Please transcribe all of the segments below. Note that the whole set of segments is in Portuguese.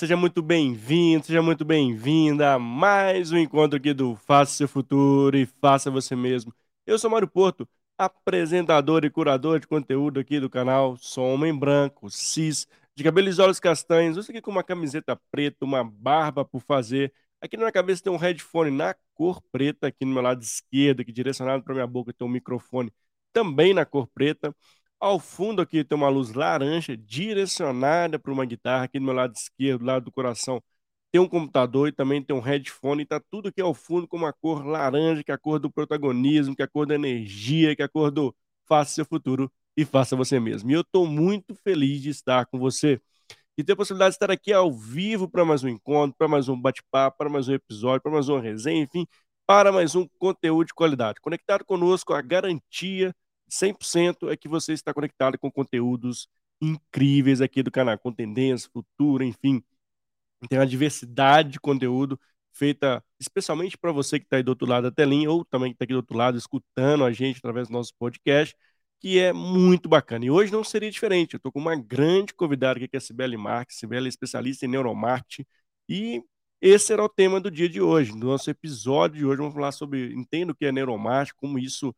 Seja muito bem-vindo, seja muito bem-vinda a mais um encontro aqui do Faça Seu Futuro e Faça Você Mesmo. Eu sou Mário Porto, apresentador e curador de conteúdo aqui do canal. Sou homem branco, cis, de cabelos e olhos castanhos. Eu aqui com uma camiseta preta, uma barba por fazer. Aqui na minha cabeça tem um headphone na cor preta, aqui no meu lado esquerdo, aqui direcionado para minha boca tem um microfone também na cor preta. Ao fundo aqui tem uma luz laranja direcionada para uma guitarra. Aqui do meu lado esquerdo, lado do coração, tem um computador e também tem um headphone. Está tudo aqui ao fundo com uma cor laranja, que é a cor do protagonismo, que é a cor da energia, que é a cor do faça seu futuro e faça você mesmo. E eu estou muito feliz de estar com você e ter a possibilidade de estar aqui ao vivo para mais um encontro, para mais um bate-papo, para mais um episódio, para mais uma resenha, enfim, para mais um conteúdo de qualidade. Conectado conosco, a garantia 100% é que você está conectado com conteúdos incríveis aqui do canal, com tendência, futuro, enfim. Tem uma diversidade de conteúdo feita especialmente para você que está aí do outro lado da telinha ou também que está aqui do outro lado escutando a gente através do nosso podcast, que é muito bacana. E hoje não seria diferente. Eu estou com uma grande convidada aqui, que é a Sibeli Marques. Sibeli é especialista em neuromarketing e esse será o tema do dia de hoje. No nosso episódio de hoje, vamos falar sobre entendo o que é neuromarketing, como isso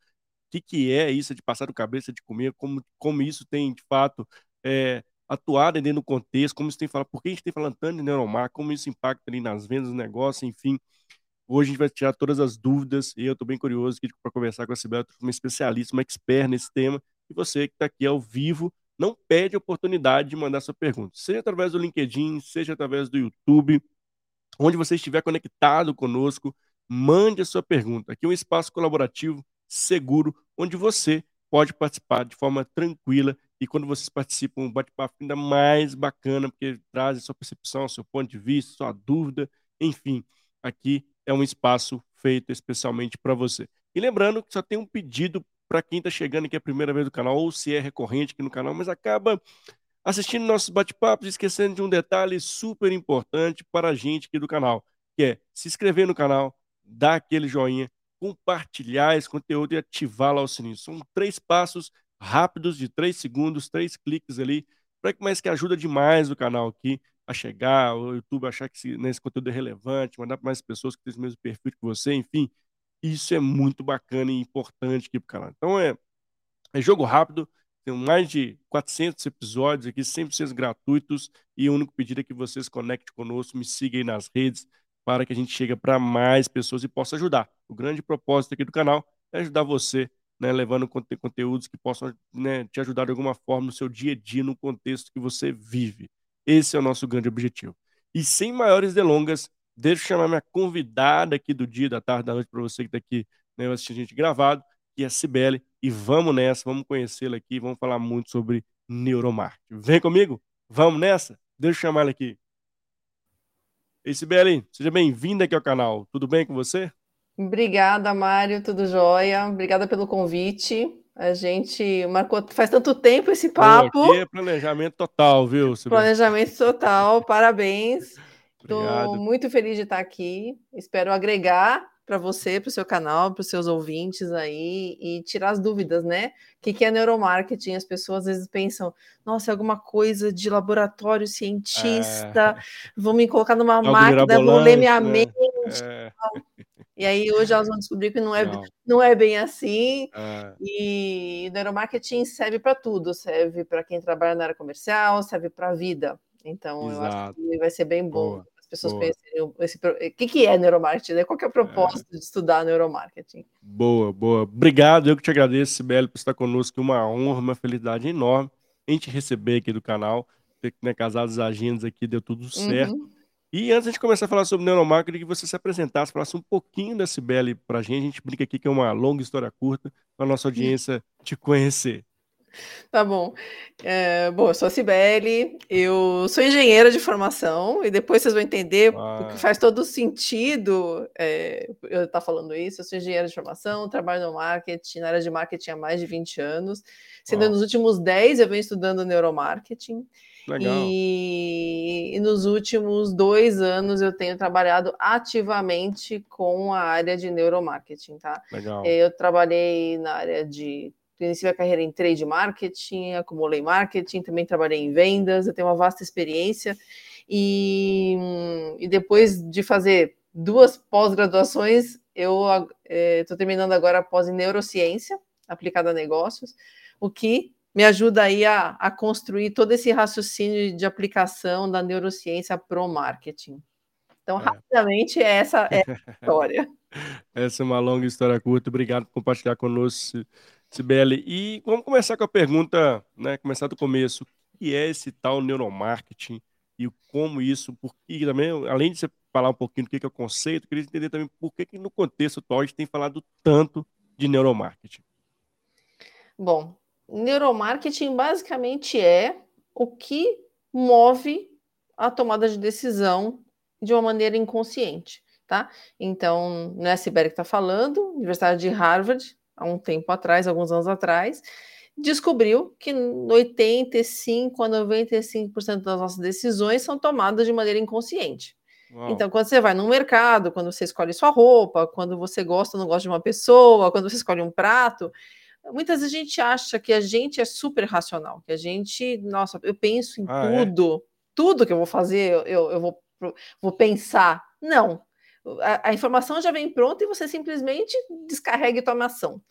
que, que é isso de passar do cabeça de comer, como, como isso tem, de fato, é, atuado dentro do contexto, como isso tem falado, por que a gente tem falando tanto de neuromarketing, como isso impacta ali nas vendas do negócio, enfim. Hoje a gente vai tirar todas as dúvidas e eu estou bem curioso para conversar com a Sibela, uma especialista, uma expert nesse tema. E você que está aqui ao vivo, não perde a oportunidade de mandar sua pergunta, seja através do LinkedIn, seja através do YouTube, onde você estiver conectado conosco, mande a sua pergunta. Aqui é um espaço colaborativo seguro, onde você pode participar de forma tranquila e quando vocês participam, um bate-papo ainda mais bacana, porque traz sua percepção, seu ponto de vista, sua dúvida, enfim, aqui é um espaço feito especialmente para você. E lembrando que só tem um pedido para quem está chegando aqui a primeira vez do canal, ou se é recorrente aqui no canal, mas acaba assistindo nossos bate-papos, esquecendo de um detalhe super importante para a gente aqui do canal, que é se inscrever no canal, dar aquele joinha, compartilhar esse conteúdo e ativar lá o sininho. São três passos rápidos de três segundos, três cliques ali, para que mais que ajuda demais o canal aqui a chegar, o YouTube achar que esse, né, esse conteúdo é relevante, mandar para mais pessoas que têm o mesmo perfil que você, enfim, isso é muito bacana e importante aqui para o canal. Então é, é jogo rápido, tem mais de 400 episódios aqui, 100% gratuitos, e o único pedido é que vocês conectem conosco, me sigam aí nas redes, para que a gente chegue para mais pessoas e possa ajudar. O grande propósito aqui do canal é ajudar você, né, levando conte conteúdos que possam né, te ajudar de alguma forma no seu dia a dia, no contexto que você vive. Esse é o nosso grande objetivo. E sem maiores delongas, deixa eu chamar minha convidada aqui do dia, da tarde, da noite, para você que está aqui né, assistindo a gente gravado, que é a Cibele, e vamos nessa, vamos conhecê-la aqui, vamos falar muito sobre neuromarketing. Vem comigo? Vamos nessa? Deixa eu chamar ela aqui. Ei, Sibeli, seja bem-vinda aqui ao canal. Tudo bem com você? Obrigada, Mário, tudo jóia. Obrigada pelo convite. A gente marcou faz tanto tempo esse papo. Pô, é planejamento total, viu? Sibeli? Planejamento total, parabéns. Estou muito feliz de estar aqui. Espero agregar para você, para o seu canal, para os seus ouvintes aí e tirar as dúvidas, né? O que, que é neuromarketing? As pessoas às vezes pensam, nossa, é alguma coisa de laboratório cientista, é... vou me colocar numa Algo máquina, vou ler minha né? mente. É... E aí hoje elas vão descobrir que não é, não. não é bem assim. É... E neuromarketing serve para tudo, serve para quem trabalha na área comercial, serve para a vida. Então Exato. eu acho que vai ser bem bom. Boa pessoas Boa. conhecerem esse. O que, que é neuromarketing? Né? Qual é o propósito é. de estudar neuromarketing? Boa, boa. Obrigado, eu que te agradeço, Sibeli, por estar conosco. Uma honra, uma felicidade enorme em te receber aqui do canal. Ter né, casado as agendas aqui, deu tudo certo. Uhum. E antes de começar a falar sobre neuromarketing, que você se apresentasse, falasse um pouquinho da Sibeli para a gente. A gente brinca aqui que é uma longa história curta, para a nossa audiência te conhecer. Tá bom. É, bom, eu sou a Cibele, eu sou engenheira de formação, e depois vocês vão entender ah. porque faz todo sentido é, eu estar tá falando isso. Eu sou engenheira de formação, trabalho no marketing, na área de marketing há mais de 20 anos, sendo ah. nos últimos 10 eu venho estudando neuromarketing. Legal. E, e nos últimos dois anos eu tenho trabalhado ativamente com a área de neuromarketing, tá? Legal. Eu trabalhei na área de iniciei a carreira em trade marketing, acumulei marketing, também trabalhei em vendas, eu tenho uma vasta experiência. E, e depois de fazer duas pós-graduações, eu estou é, terminando agora a pós em neurociência aplicada a negócios, o que me ajuda aí a, a construir todo esse raciocínio de aplicação da neurociência para o marketing. Então, é. rapidamente, essa é a história. essa é uma longa história curta. Obrigado por compartilhar conosco, Sibeli. E vamos começar com a pergunta, né? Começar do começo. O que é esse tal neuromarketing e como isso, porque também, além de você falar um pouquinho do que é o conceito, queria entender também por que, que no contexto atual a gente tem falado tanto de neuromarketing. Bom, neuromarketing basicamente é o que move a tomada de decisão de uma maneira inconsciente, tá? Então, não é a Sibéria que está falando, Universidade de Harvard, há um tempo atrás, alguns anos atrás, descobriu que 85 a 95% das nossas decisões são tomadas de maneira inconsciente. Uau. Então, quando você vai no mercado, quando você escolhe sua roupa, quando você gosta ou não gosta de uma pessoa, quando você escolhe um prato, muitas vezes a gente acha que a gente é super racional, que a gente, nossa, eu penso em ah, é? tudo, é? tudo que eu vou fazer, eu, eu vou, vou pensar. Não. A, a, informação já vem pronta e você simplesmente descarrega e toma ação.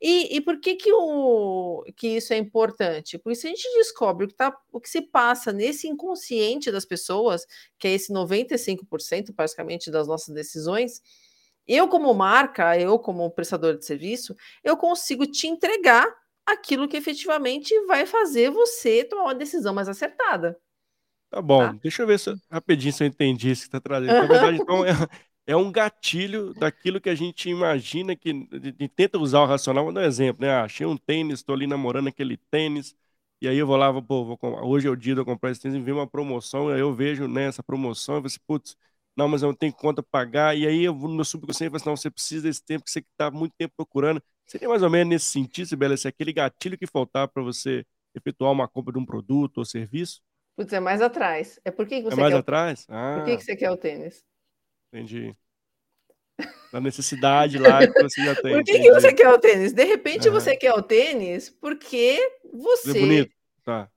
E, e por que, que, o, que isso é importante? Porque se a gente descobre o que, tá, o que se passa nesse inconsciente das pessoas, que é esse 95% praticamente das nossas decisões, eu, como marca, eu, como prestador de serviço, eu consigo te entregar aquilo que efetivamente vai fazer você tomar uma decisão mais acertada. Tá bom, tá? deixa eu ver se, rapidinho se eu entendi isso que está trazendo. Na verdade, então, é, é, um gatilho daquilo que a gente imagina que de, tenta usar o racional. Vou dar um exemplo, né? Ah, achei um tênis, estou ali namorando aquele tênis, e aí eu vou lá, vou, pô, vou, hoje é o dia de eu comprar esse tênis, e vem uma promoção, aí eu vejo né, essa promoção, e eu falo assim, putz, não, mas eu não tenho conta para pagar, e aí eu vou no meu subconsciente e falo assim, não, você precisa desse tempo que você está muito tempo procurando. Seria mais ou menos nesse sentido, Sibela, se aquele gatilho que faltar para você efetuar uma compra de um produto ou serviço? Putz, é mais atrás. É por que, que é você é mais quer atrás? O... Ah, por que, que você quer o tênis? Entendi. Da necessidade lá que você já tem. Por que, que você quer o tênis? De repente você quer o tênis porque você. É bonito. Tá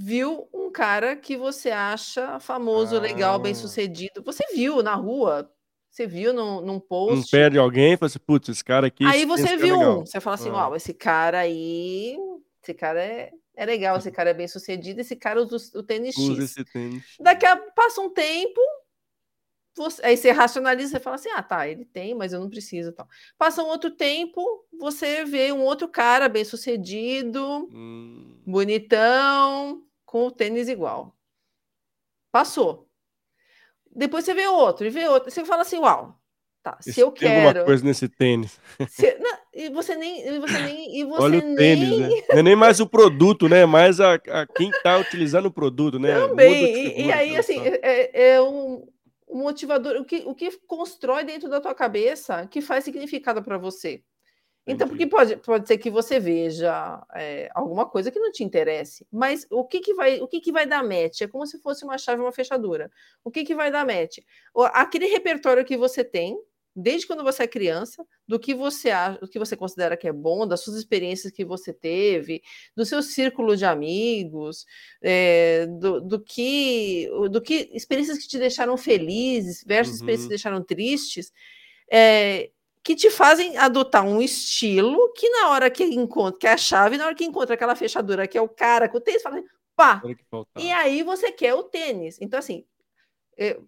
viu um cara que você acha famoso, ah. legal, bem sucedido. Você viu na rua, você viu num, num post. Não perde alguém, fala assim, putz, esse cara aqui. Aí você viu um, você fala assim, ah. uau, esse cara aí, esse cara é, é legal, esse cara é bem sucedido, esse cara usa o tênis usa X. Esse tênis. Daqui a passa um tempo, você, aí você racionaliza, você fala assim, ah, tá, ele tem, mas eu não preciso, tal. Passa um outro tempo, você vê um outro cara bem sucedido, hum. bonitão, com o tênis igual. Passou. Depois você vê outro e vê outro. Você fala assim, uau, tá, se eu tem quero. alguma coisa nesse tênis. Se, não, e você nem. E você nem e você Olha o tênis, nem... né? Não é nem mais o produto, né? Mais a, a quem está utilizando o produto, né? Também. E, e, aí, assim, é, é um, um motivador. O que, o que constrói dentro da tua cabeça que faz significado para você. Então, porque pode, pode ser que você veja é, alguma coisa que não te interesse, mas o que, que vai o que, que vai dar match? É como se fosse uma chave, uma fechadura. O que, que vai dar match? Aquele repertório que você tem, desde quando você é criança, do que você acha, do que você considera que é bom, das suas experiências que você teve, do seu círculo de amigos, é, do, do, que do que experiências que te deixaram felizes versus uhum. experiências que te deixaram tristes. É, que te fazem adotar um estilo que na hora que encontra, que é a chave, na hora que encontra aquela fechadura que é o cara com o tênis, fala assim, pá! E aí você quer o tênis. Então, assim, é,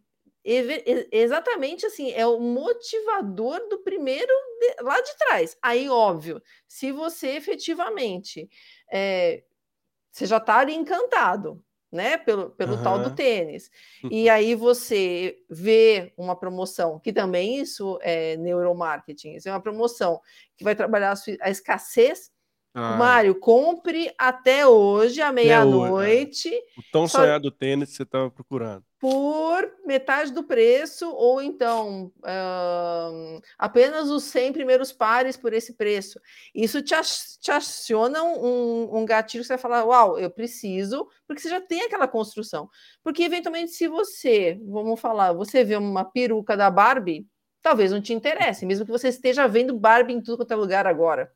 exatamente assim, é o motivador do primeiro de, lá de trás. Aí, óbvio, se você efetivamente é, você já está ali encantado, né? Pelo, pelo uhum. tal do tênis. E aí você vê uma promoção, que também isso é neuromarketing, isso é uma promoção que vai trabalhar a, a escassez. Ah. Mário, compre até hoje, à é. meia-noite. O tão só... sonhado tênis que você estava procurando por metade do preço, ou então uh, apenas os 100 primeiros pares por esse preço. Isso te, te aciona um, um gatilho que você vai falar: Uau, eu preciso, porque você já tem aquela construção. Porque, eventualmente, se você, vamos falar, você vê uma peruca da Barbie, talvez não te interesse, mesmo que você esteja vendo Barbie em tudo quanto é lugar agora.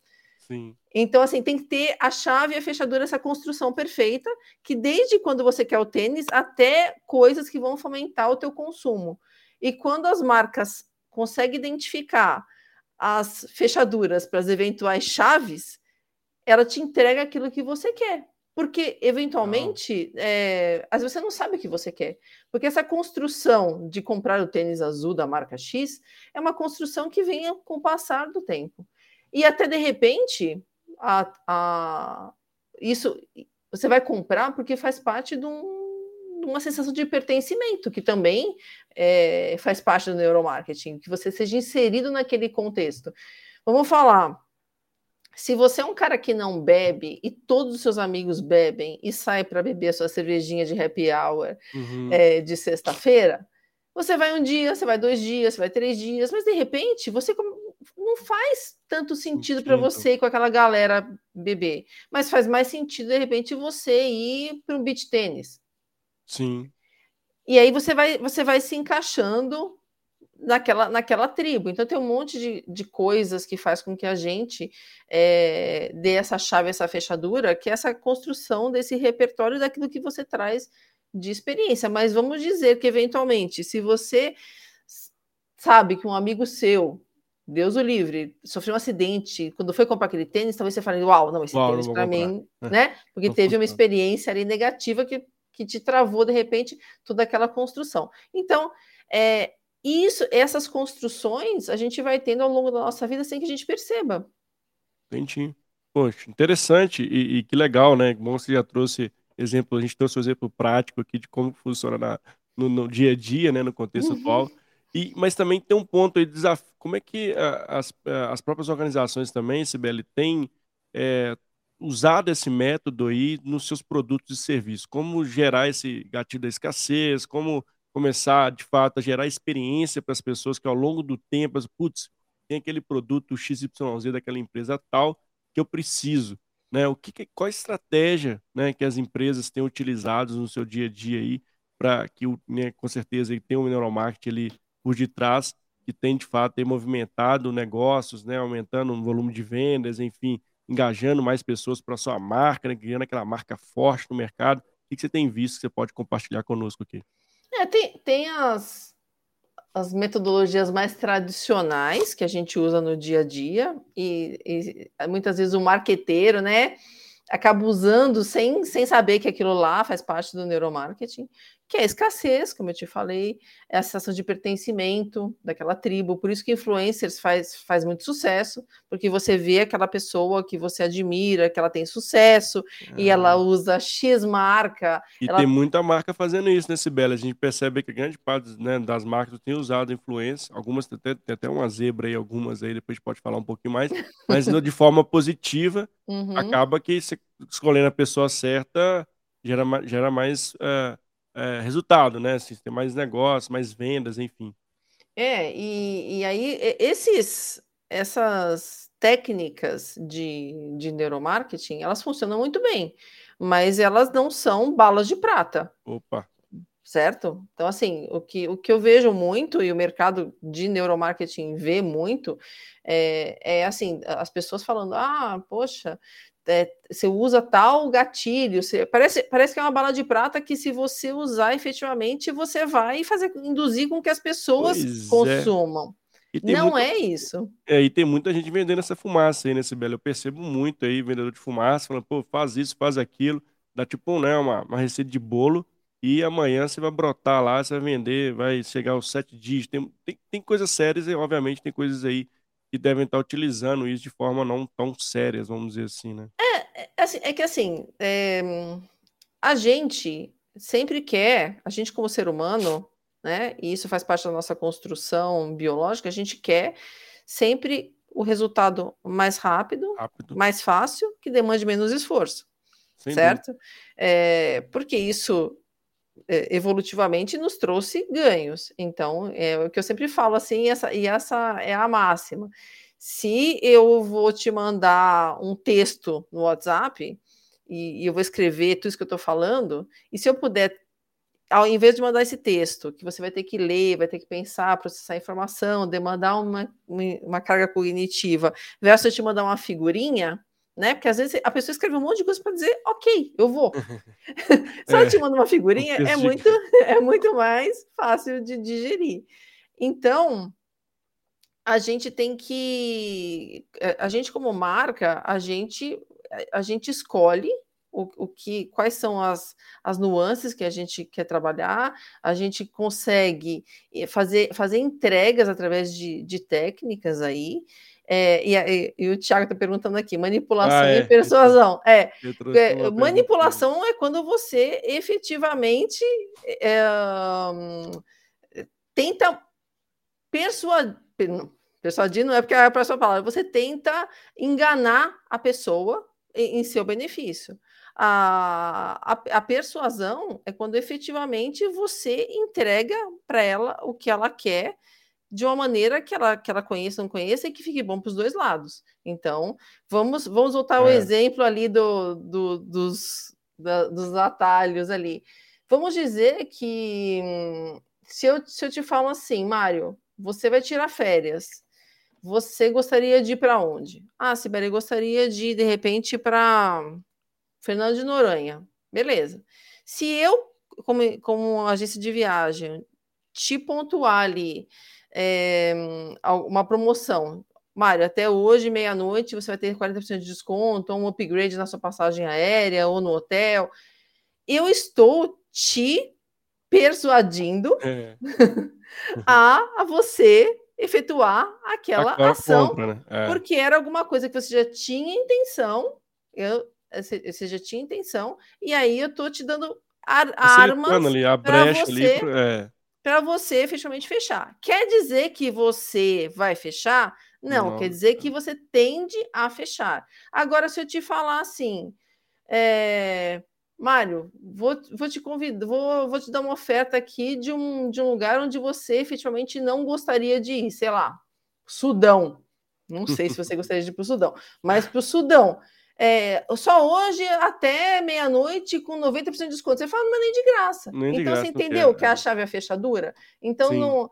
Sim. Então, assim, tem que ter a chave e a fechadura, essa construção perfeita, que desde quando você quer o tênis até coisas que vão fomentar o teu consumo. E quando as marcas conseguem identificar as fechaduras para as eventuais chaves, ela te entrega aquilo que você quer. Porque, eventualmente, é, às vezes você não sabe o que você quer. Porque essa construção de comprar o tênis azul da marca X é uma construção que vem com o passar do tempo. E até de repente, a, a, isso você vai comprar porque faz parte de, um, de uma sensação de pertencimento, que também é, faz parte do neuromarketing, que você seja inserido naquele contexto. Vamos falar. Se você é um cara que não bebe e todos os seus amigos bebem e sai para beber a sua cervejinha de happy hour uhum. é, de sexta-feira, você vai um dia, você vai dois dias, você vai três dias, mas de repente você não faz tanto sentido para você ir com aquela galera beber, mas faz mais sentido de repente você ir para um beach tênis. Sim. E aí você vai, você vai se encaixando naquela, naquela tribo. Então tem um monte de, de coisas que faz com que a gente é, dê essa chave, essa fechadura, que é essa construção desse repertório daquilo que você traz de experiência. Mas vamos dizer que, eventualmente, se você sabe que um amigo seu Deus o livre, sofreu um acidente, quando foi comprar aquele tênis, talvez você fale, uau, não, esse Uau, tênis para mim, é. né? Porque teve uma experiência ali negativa que, que te travou, de repente, toda aquela construção. Então, é, isso, essas construções a gente vai tendo ao longo da nossa vida sem que a gente perceba. Entendi. Poxa, interessante e, e que legal, né? Bom, você já trouxe exemplo, a gente trouxe um exemplo prático aqui de como funciona na, no, no, dia a dia, né? No contexto uhum. atual. E, mas também tem um ponto aí, desafio. Como é que as, as próprias organizações também, Sibeli, têm é, usado esse método aí nos seus produtos e serviços? Como gerar esse gatilho da escassez? Como começar, de fato, a gerar experiência para as pessoas que ao longo do tempo, putz, tem aquele produto XYZ daquela empresa tal que eu preciso. Né? O que, qual a estratégia né, que as empresas têm utilizado no seu dia a dia aí para que, né, com certeza, tenha um neuromarketing por detrás que tem de fato movimentado negócios, né, aumentando o volume de vendas, enfim, engajando mais pessoas para sua marca, né, criando aquela marca forte no mercado. O que você tem visto que você pode compartilhar conosco aqui? É, tem, tem as, as metodologias mais tradicionais que a gente usa no dia a dia, e, e muitas vezes o marqueteiro, né, acaba usando sem, sem saber que aquilo lá faz parte do neuromarketing que é a escassez, como eu te falei, é a sensação de pertencimento daquela tribo. Por isso que influencers faz, faz muito sucesso, porque você vê aquela pessoa que você admira, que ela tem sucesso, e ela ah. usa X marca. E ela... tem muita marca fazendo isso, né, Sibeli? A gente percebe que grande parte né, das marcas tem usado influência, algumas tem até, tem até uma zebra aí, algumas aí, depois a gente pode falar um pouquinho mais, mas de forma positiva, uhum. acaba que escolhendo a pessoa certa gera, gera mais... Uh, é, resultado, né? Assim, ter mais negócios, mais vendas, enfim. É, e, e aí esses, essas técnicas de, de neuromarketing, elas funcionam muito bem, mas elas não são balas de prata. Opa! Certo? Então, assim, o que, o que eu vejo muito, e o mercado de neuromarketing vê muito, é, é assim, as pessoas falando, ah, poxa, é, você usa tal gatilho, você, parece, parece que é uma bala de prata que se você usar efetivamente, você vai fazer induzir com que as pessoas pois é. consumam. É. Não muita, é isso. É, e tem muita gente vendendo essa fumaça aí, né, Sibeli? Eu percebo muito aí, vendedor de fumaça, falando, pô, faz isso, faz aquilo, dá tipo, né, uma, uma receita de bolo, e amanhã você vai brotar lá, você vai vender, vai chegar aos sete dias. Tem, tem, tem coisas sérias e, obviamente, tem coisas aí que devem estar utilizando isso de forma não tão sérias, vamos dizer assim, né? É, é, assim, é que assim, é, a gente sempre quer, a gente como ser humano, né, e isso faz parte da nossa construção biológica, a gente quer sempre o resultado mais rápido, rápido. mais fácil, que demande menos esforço, Sem certo? É, porque isso é, evolutivamente nos trouxe ganhos. Então, é o que eu sempre falo assim, essa, e essa é a máxima. Se eu vou te mandar um texto no WhatsApp e, e eu vou escrever tudo isso que eu estou falando, e se eu puder ao invés de mandar esse texto, que você vai ter que ler, vai ter que pensar, processar informação, demandar uma, uma carga cognitiva, versus te mandar uma figurinha, né? Porque às vezes a pessoa escreve um monte de coisa para dizer, ok, eu vou. Ela é, te manda uma figurinha, é muito, é muito mais fácil de digerir. Então, a gente tem que, eh, a gente como marca, a gente, a gente escolhe o, o que, quais são as, as nuances que a gente quer trabalhar, a gente consegue eh, fazer, fazer entregas através de, de técnicas aí. É, e, e, o Thiago está perguntando aqui: manipulação ah, é. e persuasão. É, é manipulação é quando você efetivamente é, tenta persuadir. Persuadir não é porque é a próxima palavra, você tenta enganar a pessoa em, em seu benefício. A, a, a, persuasão é quando efetivamente você entrega para ela o que ela quer de uma maneira que ela, que ela conheça, não conheça e que fique bom para os dois lados. Então, vamos, vamos voltar ao é. exemplo ali do, do dos, da, dos atalhos ali. Vamos dizer que se eu, se eu te falo assim, Mário, você vai tirar férias. Você gostaria de ir para onde? Ah, Sibeli, gostaria de, de repente, para Fernando de Noronha. Beleza. Se eu, como, como agência de viagem, te pontuar ali é, uma promoção, Mário, até hoje, meia-noite, você vai ter 40% de desconto, ou um upgrade na sua passagem aérea ou no hotel. Eu estou te persuadindo é. a, a você efetuar aquela Aquela ação, compra, né? é. porque era alguma coisa que você já tinha intenção. Eu, você já tinha intenção, e aí eu tô te dando ar armas para você, é. Você efetivamente fechar. Quer dizer que você vai fechar? Não, Não, quer dizer que você tende a fechar. Agora, se eu te falar assim, é, Mário, vou, vou te convidar, vou, vou te dar uma oferta aqui de um, de um lugar onde você efetivamente não gostaria de ir, sei lá, Sudão. Não sei se você gostaria de ir para o Sudão, mas para o Sudão. É, só hoje até meia-noite com 90% de desconto. Você fala, não é nem de graça. Nem então, de graça, você entendeu que é a chave é a fechadura? Então, não,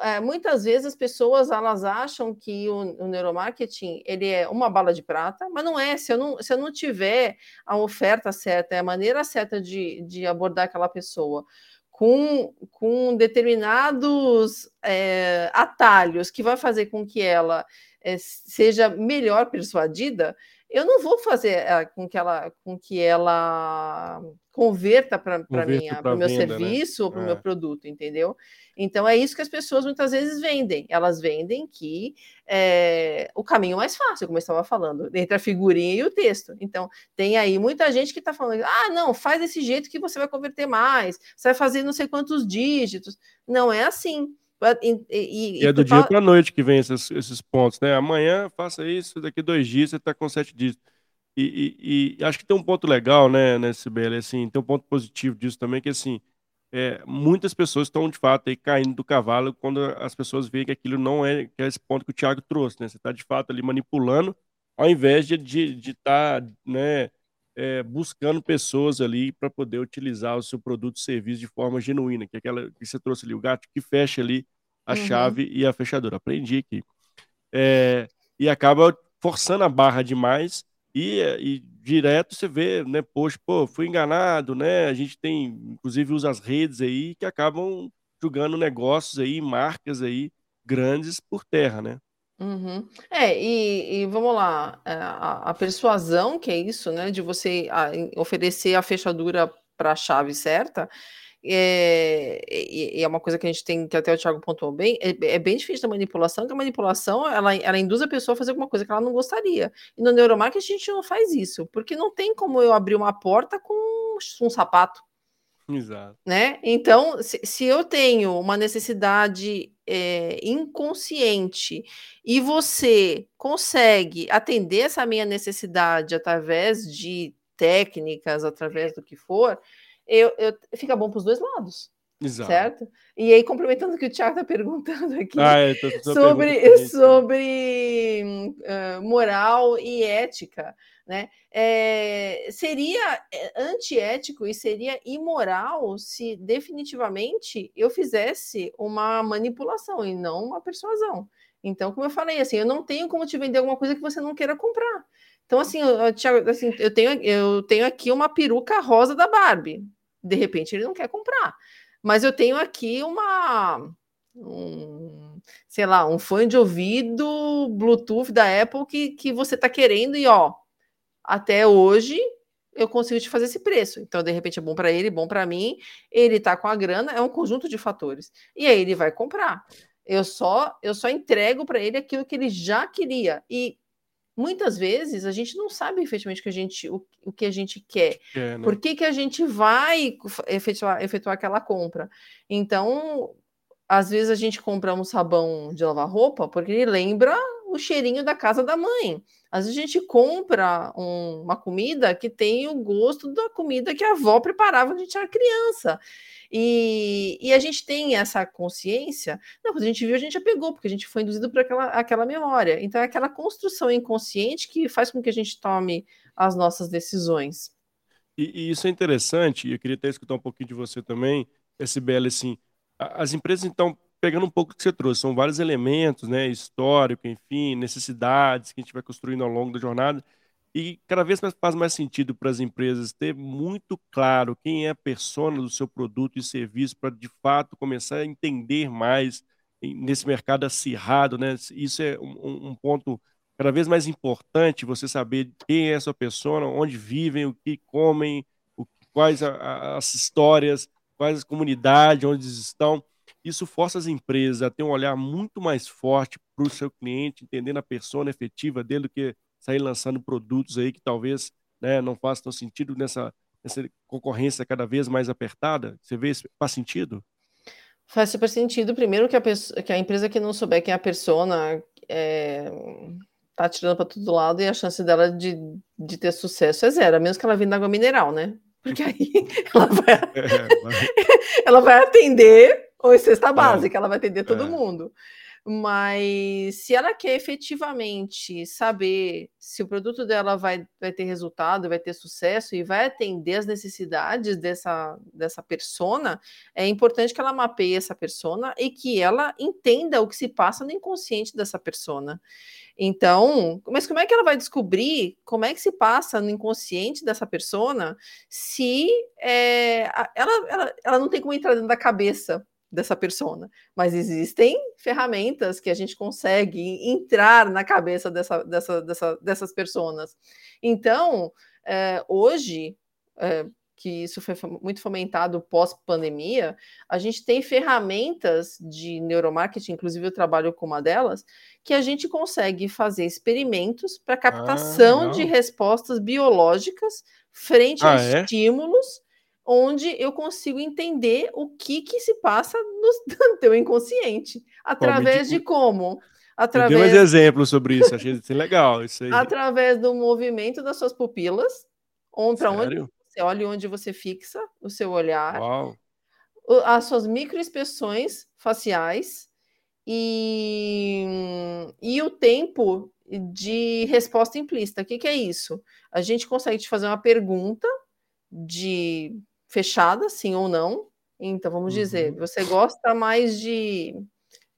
é, muitas vezes as pessoas elas acham que o, o, neuromarketing ele é uma bala de prata, mas não é. Se eu não, se eu não tiver a oferta certa, a maneira certa de, de abordar aquela pessoa, com, com determinados é, atalhos que vai fazer com que ela é, seja melhor persuadida, eu não vou fazer uh, com que ela com que ela converta para o meu venda, né? serviço né? ou para o é. meu produto, entendeu? Então é isso que as pessoas muitas vezes vendem. Elas vendem que é, o caminho mais fácil, como eu estava falando, entre a figurinha e o texto. Então tem aí muita gente que está falando, ah, não, faz desse jeito que você vai converter mais, você vai fazer não sei quantos dígitos. Não é assim. E, e, e é do dia para a noite que vem esses, esses pontos, né? Amanhã faça isso, daqui dois dias você está com sete dias. E, e, acho que tem um ponto legal, né, nesse BL, assim, tem um ponto positivo disso também, que assim, é, muitas pessoas estão de fato aí caindo do cavalo quando as pessoas veem que aquilo não é, que é esse ponto que o Thiago trouxe, né? Você está de fato ali manipulando, ao invés de estar, de, de tá, né, é, buscando pessoas ali para poder utilizar o seu produto e serviço de forma genuína, que é aquela que você trouxe ali, o gato que fecha ali a uhum. chave e a fechadura. Aprendi aqui. É, e acaba forçando a barra demais e, e direto você vê, né, poxa, pô, fui enganado, né? A gente tem, inclusive, usa as redes aí que acabam jogando negócios aí, marcas aí grandes por terra, né? Uhum. É, e, e, vamos lá, é, a, a, persuasão, que é isso, né, de você a, oferecer a fechadura para a chave certa, é, e, é uma coisa que a gente tem, que até o Thiago pontuou bem, é, é, bem difícil da manipulação, que a manipulação, ela, ela induz a pessoa a fazer alguma coisa que ela não gostaria. E no neuromarketing a gente não faz isso, porque não tem como eu abrir uma porta com um sapato. Exato. Né? Então, se, se eu tenho uma necessidade é, inconsciente e você consegue atender essa minha necessidade através de técnicas, através do que for, eu, eu, fica bom para os dois lados. Exato. Certo? E aí, complementando o que o Thiago está perguntando aqui ah, é, sobre, sobre uh, moral e ética. Né? É, seria é, antiético e seria imoral se definitivamente eu fizesse uma manipulação e não uma persuasão. Então, como eu falei, assim, eu não tenho como te vender alguma coisa que você não queira comprar. Então, assim, eu, assim, eu, tenho, eu tenho aqui uma peruca rosa da Barbie. De repente, ele não quer comprar. Mas eu tenho aqui uma. Um, sei lá, um fone de ouvido Bluetooth da Apple que, que você está querendo, e ó, até hoje eu consigo te fazer esse preço. Então, de repente, é bom para ele, bom para mim. Ele está com a grana, é um conjunto de fatores. E aí ele vai comprar. Eu só eu só entrego para ele aquilo que ele já queria. E muitas vezes a gente não sabe efetivamente o que a gente, o, o que a gente quer. É, né? Por que, que a gente vai efetuar, efetuar aquela compra? Então, às vezes a gente compra um sabão de lavar roupa porque ele lembra o cheirinho da casa da mãe. Às vezes a gente compra um, uma comida que tem o gosto da comida que a avó preparava quando a gente era criança. E, e, a gente tem essa consciência. Não, quando a gente viu, a gente já pegou, porque a gente foi induzido por aquela, aquela memória. Então, é aquela construção inconsciente que faz com que a gente tome as nossas decisões. E, e isso é interessante, e eu queria até escutar um pouquinho de você também, SBL, assim, as empresas, então, pegando um pouco do que você trouxe, são vários elementos, né, histórico, enfim, necessidades que a gente vai construindo ao longo da jornada, e cada vez mais faz mais sentido para as empresas ter muito claro quem é a persona do seu produto e serviço para de fato começar a entender mais nesse mercado acirrado, né? Isso é um, um ponto cada vez mais importante você saber quem é a sua persona, onde vivem, o que comem, o, quais a, as histórias, quais as comunidades onde estão. Isso força as empresas a ter um olhar muito mais forte para o seu cliente, entendendo a persona efetiva dele do que sair lançando produtos aí que talvez né, não façam sentido nessa, nessa concorrência cada vez mais apertada? Você vê isso? Faz sentido? Faz super sentido. Primeiro que a, pessoa, que a empresa que não souber quem é a persona é, tá tirando para todo lado e a chance dela de, de ter sucesso é zero, a menos que ela vinda água mineral, né? Porque aí ela vai, é, ela vai atender ou cesta é. básica, ela vai atender todo é. mundo. Mas se ela quer efetivamente saber se o produto dela vai, vai ter resultado, vai ter sucesso e vai atender as necessidades dessa, dessa persona, é importante que ela mapeie essa persona e que ela entenda o que se passa no inconsciente dessa persona. Então, mas como é que ela vai descobrir como é que se passa no inconsciente dessa persona se é, ela, ela, ela não tem como entrar dentro da cabeça dessa persona, mas existem ferramentas que a gente consegue entrar na cabeça dessa, dessa, dessa dessas personas. Então, é, hoje, é, que isso foi muito fomentado pós-pandemia, a gente tem ferramentas de neuromarketing, inclusive eu trabalho com uma delas, que a gente consegue fazer experimentos para captação ah, de respostas biológicas frente ah, a é? estímulos onde eu consigo entender o que, que se passa no, teu inconsciente. Através de como? Através... Mais exemplos sobre isso, achei isso legal. Isso aí. Através do movimento das suas pupilas, para onde você olha onde você fixa o seu olhar. Uau. As suas microexpressões faciais e, e o tempo de resposta implícita. O que, que é isso? A gente consegue te fazer uma pergunta de fechada, sim ou não. Então, vamos uhum. dizer, você gosta mais de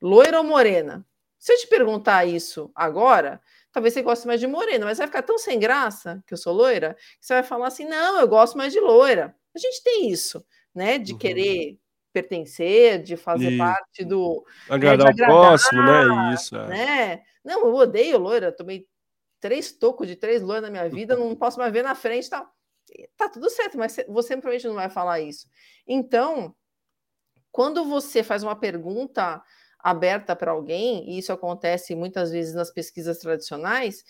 loira ou morena? Se eu te perguntar isso agora, talvez você goste mais de morena, mas vai ficar tão sem graça que eu sou loira, que você vai falar assim: não, eu gosto mais de loira. A gente tem isso, né? De uhum. querer pertencer, de fazer e... parte do. Agradar, né, agradar o próximo, né? Isso. É. Né? Não, eu odeio loira, tomei três tocos de três loiras na minha vida, não posso mais ver na frente tal tá tudo certo, mas você provavelmente não vai falar isso. Então, quando você faz uma pergunta aberta para alguém, e isso acontece muitas vezes nas pesquisas tradicionais,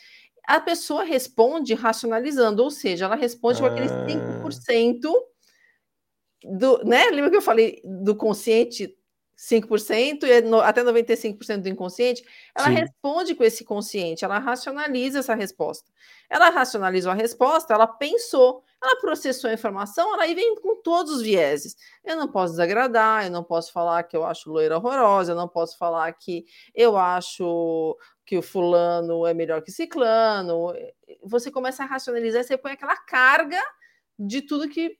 a pessoa responde racionalizando, ou seja, ela responde com aquele 5% ah. do, né? Lembra que eu falei do consciente 5% e no, até 95% do inconsciente, ela Sim. responde com esse consciente, ela racionaliza essa resposta. Ela racionalizou a resposta, ela pensou, Ela processou a informação, ela aí vem com todos os vieses. Eu não posso desagradar, eu não posso falar que eu acho loira horrorosa, eu não posso falar que eu acho que o fulano é melhor que ciclano. Você começa a racionalizar, você põe aquela carga de tudo que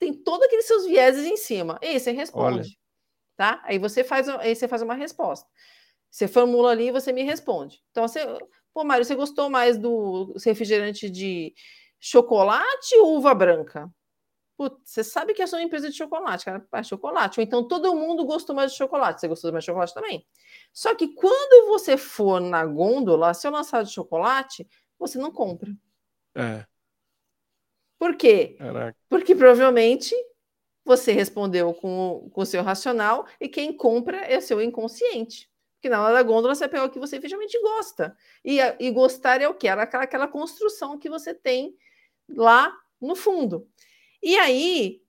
tem todos aqueles seus vieses em cima. E aí você responde. Olha. Tá? Aí você faz, aí você faz uma resposta. Você formula ali e você me responde. Então, você, pô, Mário, você gostou mais do refrigerante de chocolate ou uva branca? Putz, você sabe que é só uma empresa de chocolate, cara, é chocolate. Ou então todo mundo gostou mais de chocolate, você gostou mais de chocolate também. Só que quando você for na gôndola, se eu lançar de chocolate, você não compra. É. Por quê? Caraca. Porque provavelmente você respondeu com, com o seu racional e quem compra é o seu inconsciente. Porque na hora da gôndola você pega o que você efetivamente gosta. E, e gostar é o que? Era aquela, aquela construção que você tem lá no fundo. E aí,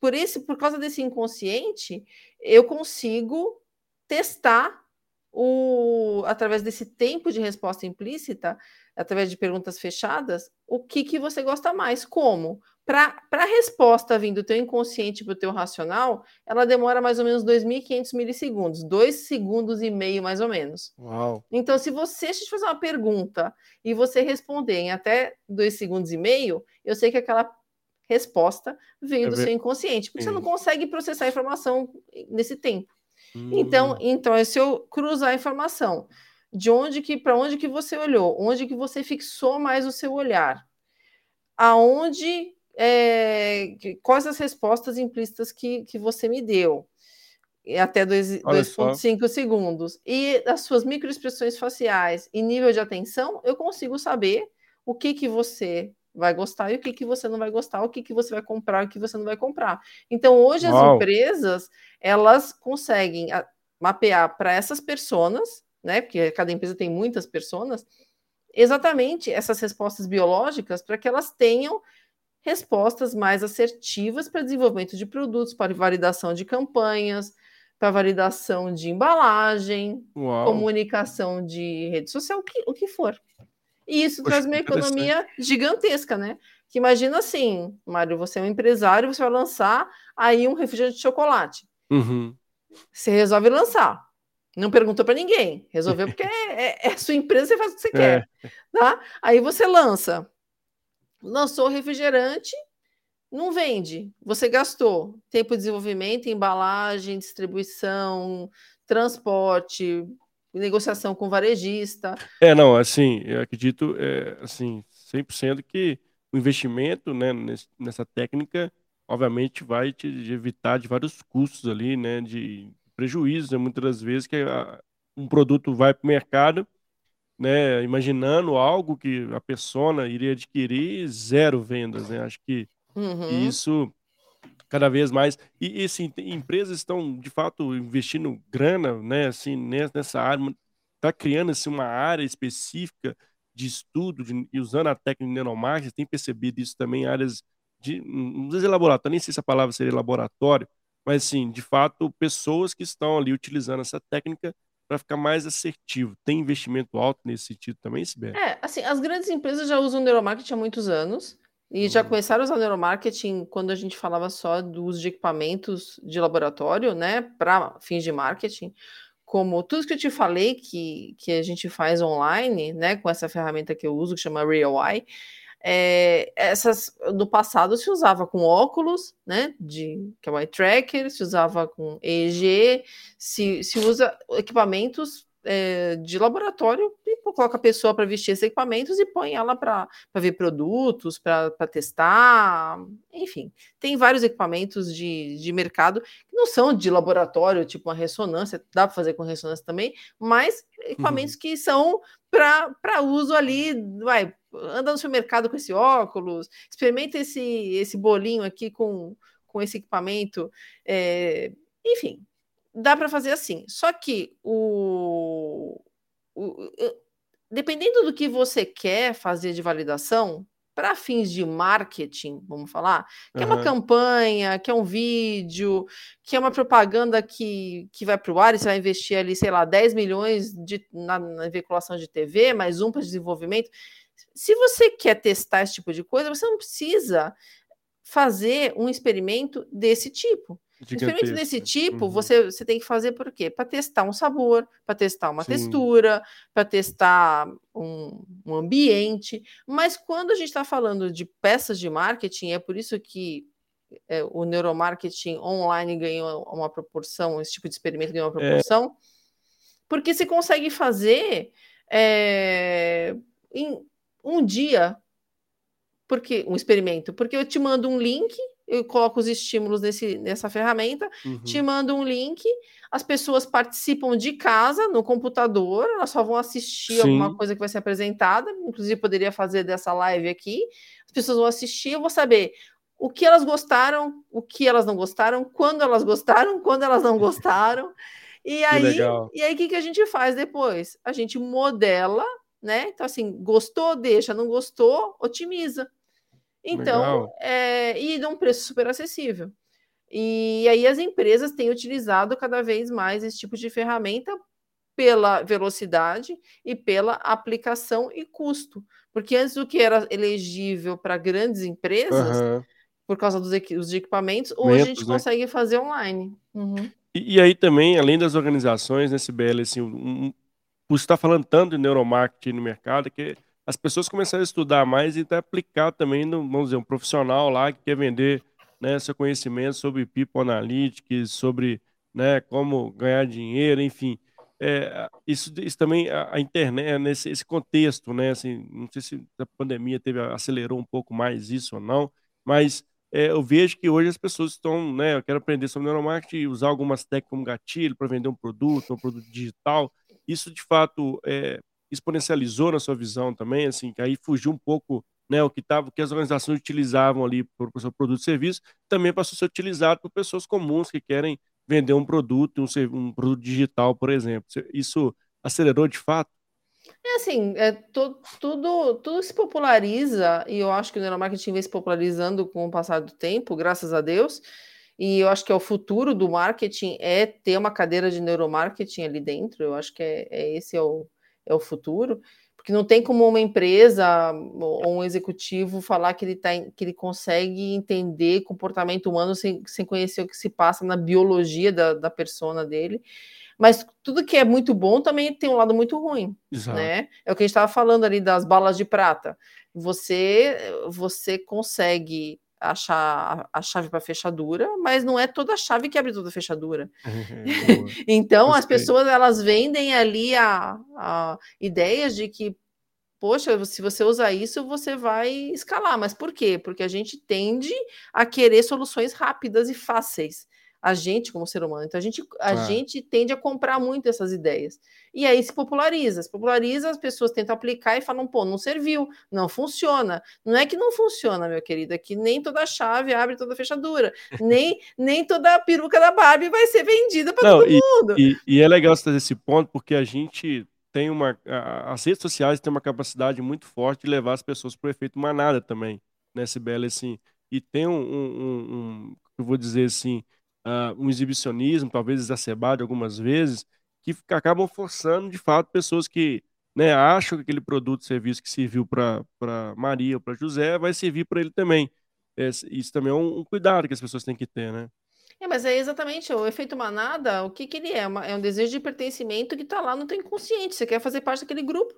por esse, por causa desse inconsciente, eu consigo testar o, através desse tempo de resposta implícita, através de perguntas fechadas, o que, que você gosta mais, como. Para a resposta vindo do teu inconsciente para o teu racional, ela demora mais ou menos 2.500 milissegundos, dois segundos e meio mais ou menos. Uau. Então, se você te fazer uma pergunta e você responder em até dois segundos e meio, eu sei que aquela resposta veio é do seu inconsciente, porque Sim. você não consegue processar a informação nesse tempo. Então, hum. então, é se eu cruzar a informação, de onde que para onde que você olhou, onde que você fixou mais o seu olhar, aonde é, quais as respostas implícitas que, que você me deu, até 2,5 segundos, e as suas microexpressões faciais e nível de atenção, eu consigo saber o que que você vai gostar e o que, que você não vai gostar, o que, que você vai comprar e o que você não vai comprar. Então, hoje as empresas, elas conseguem mapear para essas pessoas, né? Porque cada empresa tem muitas pessoas, exatamente essas respostas biológicas para que elas tenham respostas mais assertivas para desenvolvimento de produtos, para validação de campanhas, para validação de embalagem, Uau. comunicação de rede social, o que, o que for. E isso Poxa, traz uma economia gigantesca, né? Que imagina assim, Mário, você é um empresário, você vai lançar aí um refrigerante de chocolate. Uhum. Você resolve lançar. Não perguntou para ninguém. Resolveu porque é, é, é, sua empresa, você faz o que você é. quer. Tá? Aí você lança. Lançou refrigerante, não vende. Você gastou tempo de desenvolvimento, embalagem, distribuição, transporte, negociação com varejista. É, não, assim, eu acredito, é, assim, 100% que o investimento, né, nessa técnica, obviamente, vai te evitar de vários custos ali, né, de prejuízos, né, muitas das vezes que a, um produto vai para o mercado, né, imaginando algo que a persona iria adquirir, zero vendas, né, acho que uhum. isso cada vez mais. E, e assim, empresas estão de fato investindo grana, né, assim, nessa área, está criando assim, uma área específica de estudo de, e usando a técnica de neuromarketing, tem percebido isso também em áreas de, não sei se laboratório, nem sei se a palavra seria laboratório, mas assim, de fato, pessoas que estão ali utilizando essa técnica para ficar mais assertivo. Tem investimento alto nesse sentido também, Sibeli? É, assim, as grandes empresas já usam neuromarketing há muitos anos. E já uhum. começaram a usar neuromarketing quando a gente falava só do uso de equipamentos de laboratório, né, para fins de marketing, como tudo que eu te falei que, que a gente faz online, né, com essa ferramenta que eu uso, que chama RealEye, é, essas do passado se usava com óculos, né, de que é o eye tracker, se usava com EEG, se, se usa equipamentos é, de laboratório e coloca a pessoa para vestir esses equipamentos e põe ela para ver produtos, para testar, enfim. Tem vários equipamentos de, de mercado que não são de laboratório, tipo uma ressonância, dá para fazer com ressonância também, mas equipamentos uhum. que são para uso ali, vai, anda no supermercado com esse óculos, experimenta esse, esse bolinho aqui com, com esse equipamento, é, enfim, dá para fazer assim. Só que o, o, dependendo do que você quer fazer de validação, para fins de marketing, vamos falar, que uhum. é uma campanha, que é um vídeo, que é uma propaganda que, que vai para o ar e você vai investir ali, sei lá, 10 milhões de, na, na veiculação de TV, mais um para desenvolvimento. Se você quer testar esse tipo de coisa, você não precisa fazer um experimento desse tipo. Experimento desse tipo, uhum. você, você tem que fazer por quê? Para testar um sabor, para testar uma Sim. textura, para testar um, um, ambiente. Mas quando a gente está falando de peças de marketing, é por isso que é, o neuromarketing online ganhou uma proporção, esse tipo de experimento ganhou uma é. proporção, é. porque você consegue fazer é, em um dia porque um experimento, porque eu te mando um link, eu coloco os estímulos nesse, nessa ferramenta, uhum. te mando um link, as pessoas participam de casa, no computador, elas só vão assistir Sim. alguma coisa que vai ser apresentada, inclusive poderia fazer dessa live aqui, as pessoas vão assistir, eu vou saber o que elas gostaram, o que elas não gostaram, quando elas gostaram, quando elas não gostaram. E aí, e aí, o que, que a gente faz depois? A gente modela, né? Então, assim, gostou, deixa, não gostou, otimiza. Então, é, e num preço super acessível. E aí as empresas têm utilizado cada vez mais esse tipo de ferramenta pela velocidade e pela aplicação e custo. Porque antes o que era elegível para grandes empresas, uhum. por causa dos, dos equipamentos, hoje a gente né? consegue fazer online. Uhum. E, e, aí também, além das organizações, nesse né, BL, assim, um, um, por estar falando tanto de neuromarketing no mercado, que as pessoas começaram a estudar mais e até aplicar também, no, vamos dizer, um profissional lá que quer vender né, seu conhecimento sobre People Analytics, sobre né, como ganhar dinheiro, enfim. É, isso, isso também, a, a internet, é nesse esse contexto, né, assim, não sei se a pandemia teve, acelerou um pouco mais isso ou não, mas é, eu vejo que hoje as pessoas estão, né, eu quero aprender sobre neuromarketing, usar algumas técnicas como gatilho para vender um produto, um produto digital, isso de fato é, exponencializou na sua visão também, assim, que aí fugiu um pouco né, o que tava, que as organizações utilizavam ali para o seu produto e serviço, também passou a ser utilizado por pessoas comuns que querem vender um produto, um, um produto digital, por exemplo. Isso acelerou de fato? É assim, é, to, tudo, tudo se populariza, e eu acho que o neuromarketing vem se popularizando com o passar do tempo, graças a Deus, e eu acho que é o futuro do marketing é ter uma cadeira de neuromarketing ali dentro, eu acho que é, é esse é o, é o futuro, porque não tem como uma empresa ou um executivo falar que ele, tá, que ele consegue entender comportamento humano sem, sem conhecer o que se passa na biologia da, da persona dele. Mas tudo que é muito bom também tem um lado muito ruim, Exato. né? É o que a gente estava falando ali das balas de prata. Você, você consegue achar a chave para fechadura, mas não é toda a chave que abre toda a fechadura. então as pessoas elas vendem ali a, a ideias de que poxa, se você usar isso, você vai escalar. Mas por quê? Porque a gente tende a querer soluções rápidas e fáceis a gente como ser humano. Então a gente, a é. gente tende a comprar muito essas ideias. E aí se populariza, se populariza, as pessoas tentam aplicar e falam, pô, não serviu, não funciona. Não é que não funciona, meu querido, é que nem toda chave abre toda fechadura, nem, nem toda a peruca da Barbie vai ser vendida para todo e, mundo. E, e, é legal você trazer esse ponto, porque a gente tem uma. As redes sociais têm uma capacidade muito forte de levar as pessoas para o efeito manada também, né, Sibeli, assim. E tem um, um, um, um eu vou dizer assim, uh, um exibicionismo, talvez exacerbado algumas vezes, que acabam forçando, de fato, pessoas que né, acham que aquele produto, serviço que serviu para Maria ou para José vai servir para ele também. É, isso também é um, um, cuidado que as pessoas têm que ter, né? É, mas é exatamente o efeito manada, o que, que ele é? Uma, é um desejo de pertencimento que está lá no teu inconsciente. Você quer fazer parte daquele grupo.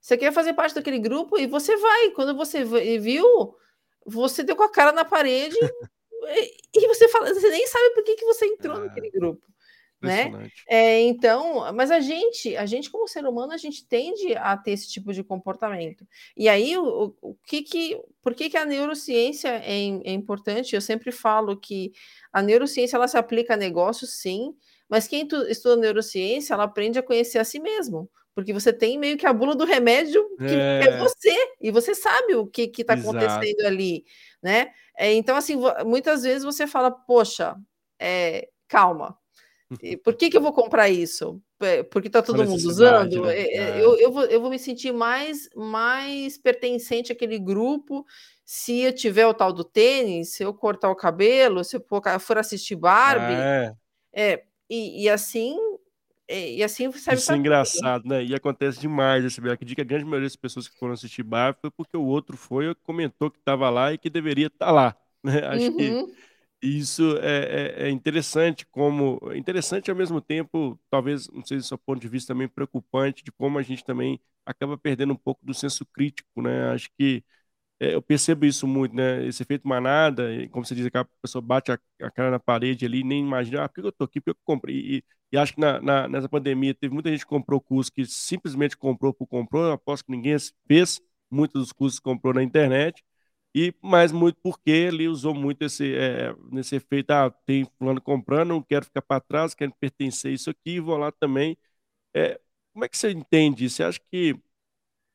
Você quer fazer parte daquele grupo e você vai. Quando você viu, você deu com a cara na parede e você fala, você nem sabe por que, que você entrou ah, naquele grupo. Né? É, então, mas a gente, a gente como ser humano, a gente tende a ter esse tipo de comportamento. E aí, o, o que que, por que que a neurociência é, é importante? Eu sempre falo que a neurociência ela se aplica a negócios, sim, mas quem tu, estuda neurociência, ela aprende a conhecer a si mesmo, porque você tem meio que a bula do remédio que é, é você, e você sabe o que está acontecendo ali, né? É, então, assim, muitas vezes você fala, poxa, é, calma, por que, que eu vou comprar isso? Porque está todo mundo usando? Né? É, é. Eu, eu, vou, eu vou me sentir mais, mais pertencente àquele grupo se eu tiver o tal do tênis, se eu cortar o cabelo, se eu for assistir Barbie. É, é e, e assim e assim serve Isso é engraçado, né? E acontece demais esse Acredito que a grande maioria das pessoas que foram assistir Barbie foi porque o outro foi e comentou que estava lá e que deveria estar tá lá. né? Acho uhum. que isso é, é, é, interessante, como interessante ao mesmo tempo, talvez, não sei se do ponto de vista também preocupante, de como a gente também acaba perdendo um pouco do senso crítico, né? Acho que é, eu percebo isso muito, né? Esse efeito manada, como você diz, a pessoa bate a, a cara na parede ali, nem imagina, ah, por que eu tô aqui, por que eu comprei? E, e acho que na, na, nessa pandemia teve muita gente que comprou curso que simplesmente comprou por comprou, eu aposto que ninguém fez, muitos dos cursos comprou na internet, e mas muito porque ele usou muito esse é, nesse efeito, ah, tem fulano comprando, não quero ficar para trás, quero pertencer a isso aqui, vou lá também. É, como é que você entende? Você acha que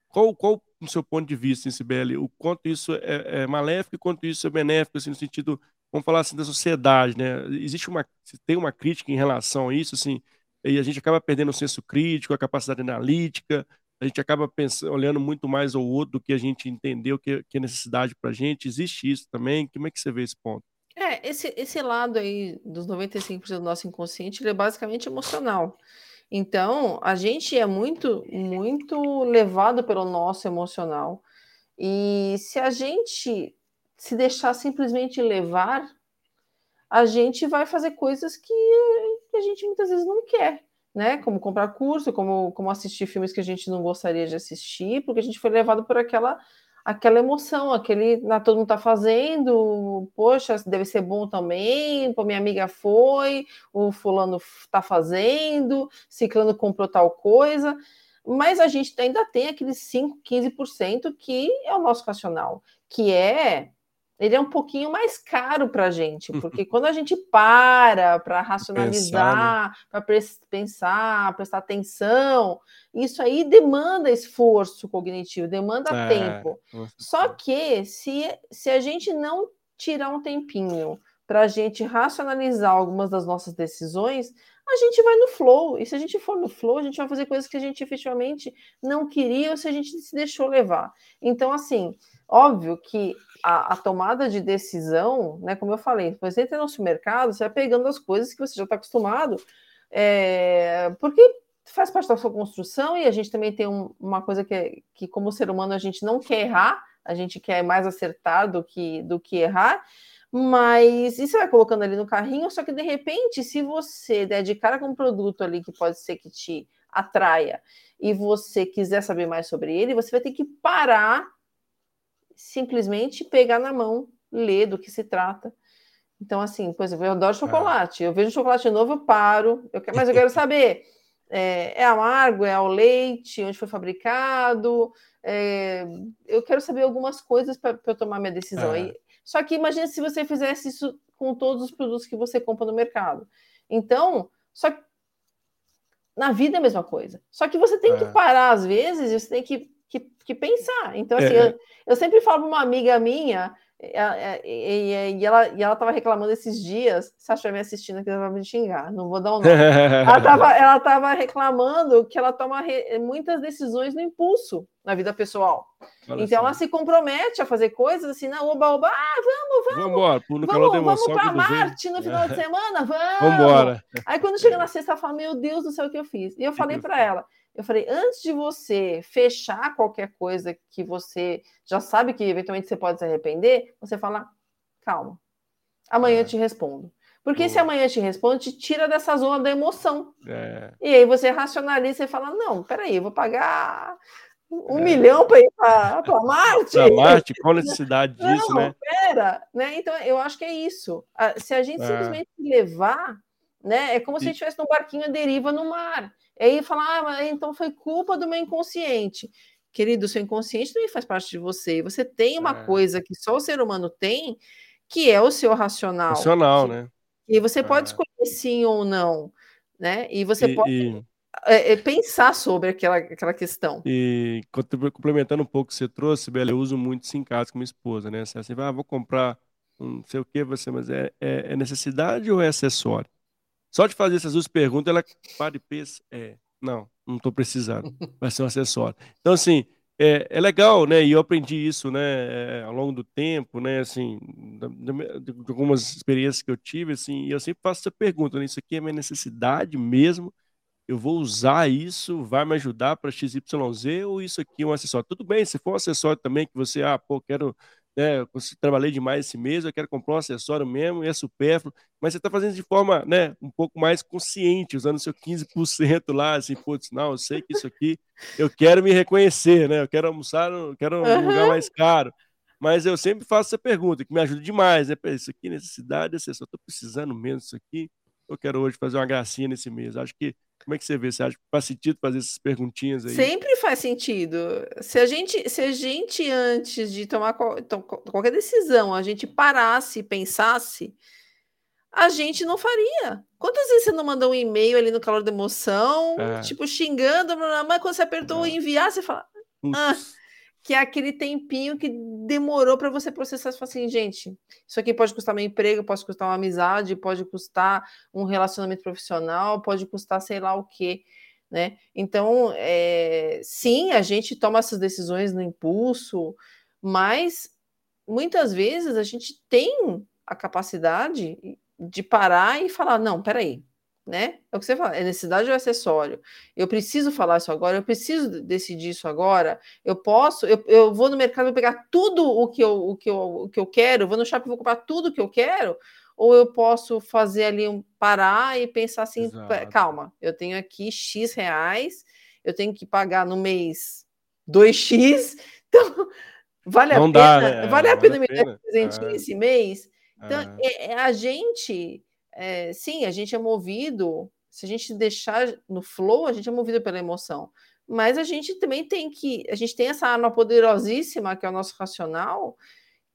qual, qual no seu ponto de vista, em Sibeli, o quanto isso é, é maléfico e quanto isso é benéfico, assim, no sentido, vamos falar assim, da sociedade, né? Existe uma, tem uma crítica em relação a isso, assim, e a gente acaba perdendo o senso crítico, a capacidade analítica, a gente acaba pensando, olhando muito mais ao outro do que a gente entendeu que, que é necessidade para a gente. Existe isso também? Como é que você vê esse ponto? É, esse, esse lado aí dos 95% do nosso inconsciente, ele é basicamente emocional. Então, a gente é muito, muito levado pelo nosso emocional. E se a gente se deixar simplesmente levar, a gente vai fazer coisas que a gente muitas vezes não quer né? Como comprar curso, como, como assistir filmes que a gente não gostaria de assistir, porque a gente foi levado por aquela aquela emoção, aquele na todo mundo tá fazendo, poxa, deve ser bom também, pô, minha amiga foi, o fulano tá fazendo, ciclano comprou tal coisa, mas a gente ainda tem aqueles 5, 15% que é o nosso racional, que é ele é um pouquinho mais caro para a gente, porque quando a gente para para racionalizar, né? para pensar, prestar atenção, isso aí demanda esforço cognitivo, demanda é, tempo. Só que se, se a gente não tirar um tempinho para a gente racionalizar algumas das nossas decisões, a gente vai no flow. E se a gente for no flow, a gente vai fazer coisas que a gente efetivamente não queria ou se a gente se deixou levar. Então, assim, óbvio que a, a, tomada de decisão, né? Como eu falei, você entra no supermercado, você vai pegando as coisas que você já está acostumado, é, porque faz parte da sua construção e a gente também tem um, uma coisa que, é, que, como ser humano, a gente não quer errar, a gente quer mais acertar do que, do que errar. Mas você vai colocando ali no carrinho, só que de repente, se você der de cara com um produto ali que pode ser que te atraia e você quiser saber mais sobre ele, você vai ter que parar simplesmente pegar na mão, ler do que se trata. Então, assim, por exemplo, eu adoro chocolate. Eu vejo chocolate novo, eu paro. Eu quero, mas eu quero saber: é, é amargo, é ao leite, onde foi fabricado. É, eu quero saber algumas coisas para eu tomar minha decisão. É. só que imagine se você fizesse isso com todos os produtos que você compra no mercado. Então, só que na vida é a mesma coisa. Só que você tem que é. parar às vezes, você tem que que, que pensar. Então, assim, é. eu, eu, sempre falo para uma amiga minha, e, e, e, ela e ela estava reclamando esses dias, se estiver me assistindo aqui, ela vai me xingar, não vou dar um nome. ela estava ela tava reclamando que ela toma re, muitas decisões no impulso na vida pessoal. Então assim. ela se compromete a fazer coisas assim, na oba, oba, ah, vamos, vamos. No vamos, vamos para Marte no final de semana, vamos. Embora. Aí quando chega na sexta, ela fala, meu Deus do céu, o que eu fiz? E eu falei para ela, eu falei, antes de você fechar qualquer coisa que você já sabe que eventualmente você pode se arrepender, você fala, calma, amanhã é. eu te respondo. Porque Boa. se amanhã te responde, te tira dessa zona da emoção. É. E aí você racionaliza e fala, não, peraí, eu vou pagar um é. milhão para ir para Marte. Para Marte, qual necessidade disso, não, né? Pera, né? Então eu acho que é isso. Se a gente é. simplesmente levar, né? É como se a gente estivesse num barquinho à deriva no mar. E aí falar, ah, então foi culpa do meu inconsciente. Querido, seu inconsciente também faz parte de você. Você tem uma é. coisa que só o ser humano tem, que é o seu racional. Racional, né? E você pode é. escolher sim ou não, né? E você e, pode e... É, é, pensar sobre aquela, aquela questão. E complementando um pouco o que você trouxe, Bela, eu uso muito isso em casa com minha esposa, né? Assim, ah, vou comprar um não sei o que, você, mas é, é, é necessidade ou é acessório? Só de fazer essas duas perguntas, ela para e pensa, é, não, não estou precisando, vai ser um acessório. Então, assim, é, é, legal, né? E eu aprendi isso, né, é, ao longo do tempo, né, assim, de, de, algumas experiências que eu tive, assim, e eu sempre faço essa pergunta, né, isso aqui é minha necessidade mesmo? Eu vou usar isso, vai me ajudar para XYZ ou isso aqui é um acessório? Tudo bem, se for um acessório também que você, ah, pô, quero né, eu trabalhei demais esse mês, eu quero comprar um acessório mesmo, e é supérfluo, mas você está fazendo de forma, né, um pouco mais consciente, usando seu 15% lá, assim, putz, não, eu sei que isso aqui, eu quero me reconhecer, né, eu quero almoçar, eu quero um uhum. lugar mais caro, mas eu sempre faço essa pergunta, que me ajuda demais, né, isso aqui, necessidade, acessório, estou precisando mesmo disso aqui, eu quero hoje fazer uma gracinha nesse mês, acho que como é que você vê? Você acha que faz sentido fazer essas perguntinhas aí? Sempre faz sentido. Se a gente, se a gente antes de tomar qualquer decisão, a gente parasse e pensasse, a gente não faria. Quantas vezes você não mandou um e-mail ali no calor da emoção, é. tipo xingando, mas quando você apertou é. enviar, você fala, ah, que é aquele tempinho que demorou para você processar. Você fala assim, gente, isso aqui pode custar meu emprego, pode custar uma amizade, pode custar um relacionamento profissional, pode custar sei lá o quê. Né? Então, é, sim, a gente toma essas decisões no impulso, mas muitas vezes a gente tem a capacidade de parar e falar: não, peraí, né? É o que você fala, é necessidade ou acessório? Eu preciso falar isso agora, eu preciso decidir isso agora, eu posso, eu, eu vou no mercado vou pegar tudo o que, eu, o, que eu, o que eu quero, vou no shopping vou comprar tudo o que eu quero, ou eu posso fazer ali um parar e pensar assim, Exato. calma, eu tenho aqui X reais, eu tenho que pagar no mês 2x, então vale Não a dá, pena, né? vale a pena me dar um presentinho é. esse mês. Então, é. É, a gente é, sim, a gente é movido, se a gente deixar no flow, a gente é movido pela emoção. Mas a gente também tem que, a gente tem essa arma poderosíssima, que é o nosso racional,